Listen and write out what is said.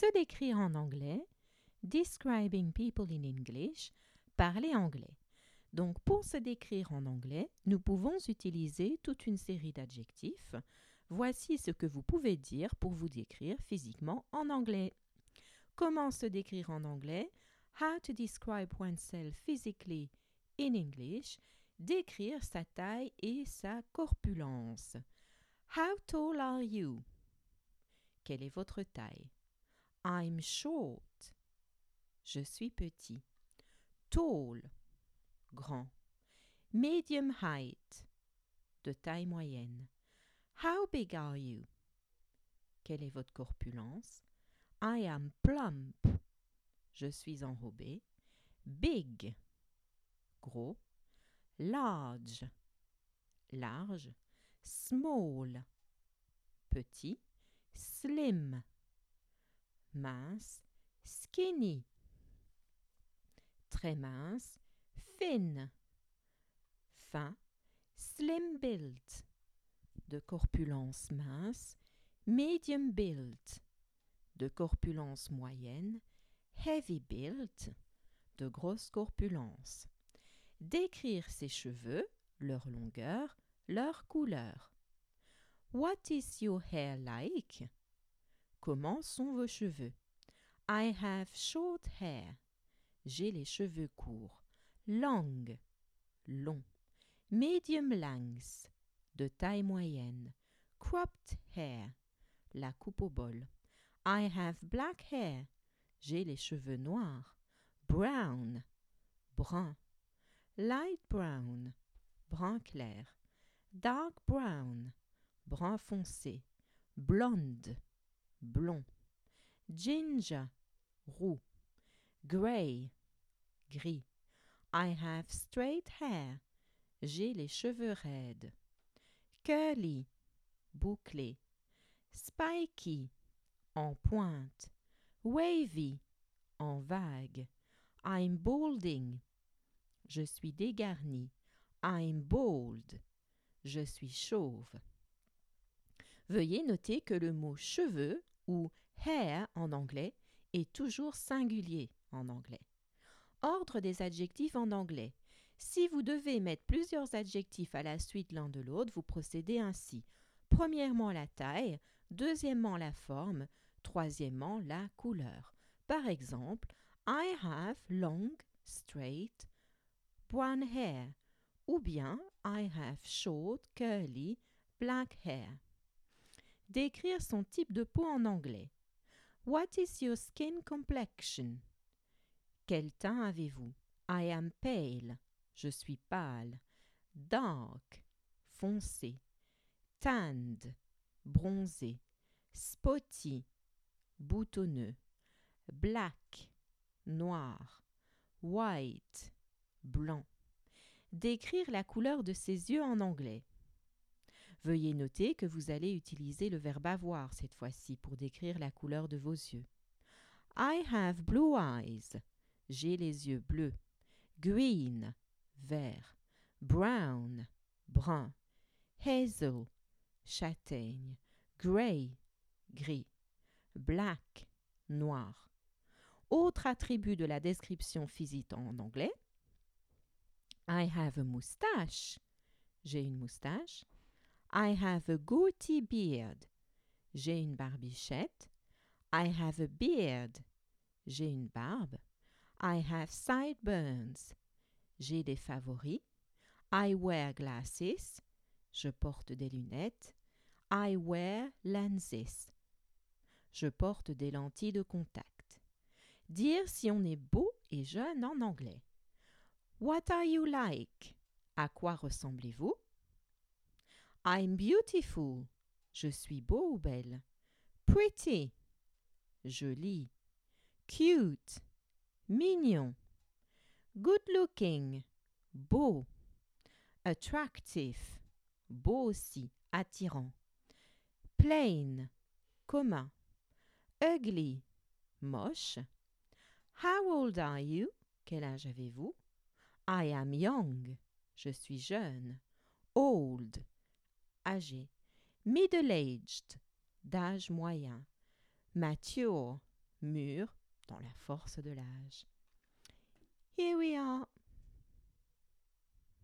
Se décrire en anglais, describing people in English, parler anglais. Donc pour se décrire en anglais, nous pouvons utiliser toute une série d'adjectifs. Voici ce que vous pouvez dire pour vous décrire physiquement en anglais. Comment se décrire en anglais? How to describe oneself physically in English. Décrire sa taille et sa corpulence. How tall are you? Quelle est votre taille? I'm short. Je suis petit. Tall. Grand. Medium height. De taille moyenne. How big are you? Quelle est votre corpulence? I am plump. Je suis enrobé. Big. Gros. Large. Large. Small. Petit. Slim. Mince. Skinny. Très mince. Thin. Fin. Slim built. De corpulence mince. Medium built. De corpulence moyenne. Heavy built. De grosse corpulence. Décrire ses cheveux, leur longueur, leur couleur. What is your hair like? Comment sont vos cheveux? I have short hair. J'ai les cheveux courts. Long. Long. Medium length. De taille moyenne. Cropped hair. La coupe au bol. I have black hair. J'ai les cheveux noirs. Brown. Brun. Light brown. Brun clair dark brown, brun foncé, blonde, blond, ginger, roux, grey, gris. I have straight hair, j'ai les cheveux raides. Curly, bouclé. Spiky, en pointe. Wavy, en vague. I'm balding, je suis dégarni. I'm bald. Je suis chauve. Veuillez noter que le mot cheveux ou hair en anglais est toujours singulier en anglais. Ordre des adjectifs en anglais. Si vous devez mettre plusieurs adjectifs à la suite l'un de l'autre, vous procédez ainsi. Premièrement la taille, deuxièmement la forme, troisièmement la couleur. Par exemple, I have long, straight, brown hair ou bien I have short, curly, black hair. Décrire son type de peau en anglais. What is your skin complexion? Quel teint avez-vous? I am pale. Je suis pâle. Dark. Foncé. Tanned. Bronzé. Spotty. Boutonneux. Black. Noir. White. Blanc. Décrire la couleur de ses yeux en anglais. Veuillez noter que vous allez utiliser le verbe avoir cette fois-ci pour décrire la couleur de vos yeux. I have blue eyes. J'ai les yeux bleus. Green, vert. Brown, brun. Hazel, châtaigne. Grey, gris. Black, noir. Autre attribut de la description physique en anglais, I have a moustache. J'ai une moustache. I have a goatee beard. J'ai une barbichette. I have a beard. J'ai une barbe. I have sideburns. J'ai des favoris. I wear glasses. Je porte des lunettes. I wear lenses. Je porte des lentilles de contact. Dire si on est beau et jeune en anglais. What are you like? À quoi ressemblez-vous? I'm beautiful. Je suis beau ou belle. Pretty. Joli. Cute. Mignon. Good looking. Beau. Attractive. Beau aussi, attirant. Plain. Commun. Ugly. Moche. How old are you? Quel âge avez-vous? I am young. Je suis jeune. Old. Âgé. Middle-aged. D'âge moyen. Mature. mûr dans la force de l'âge. Here we are,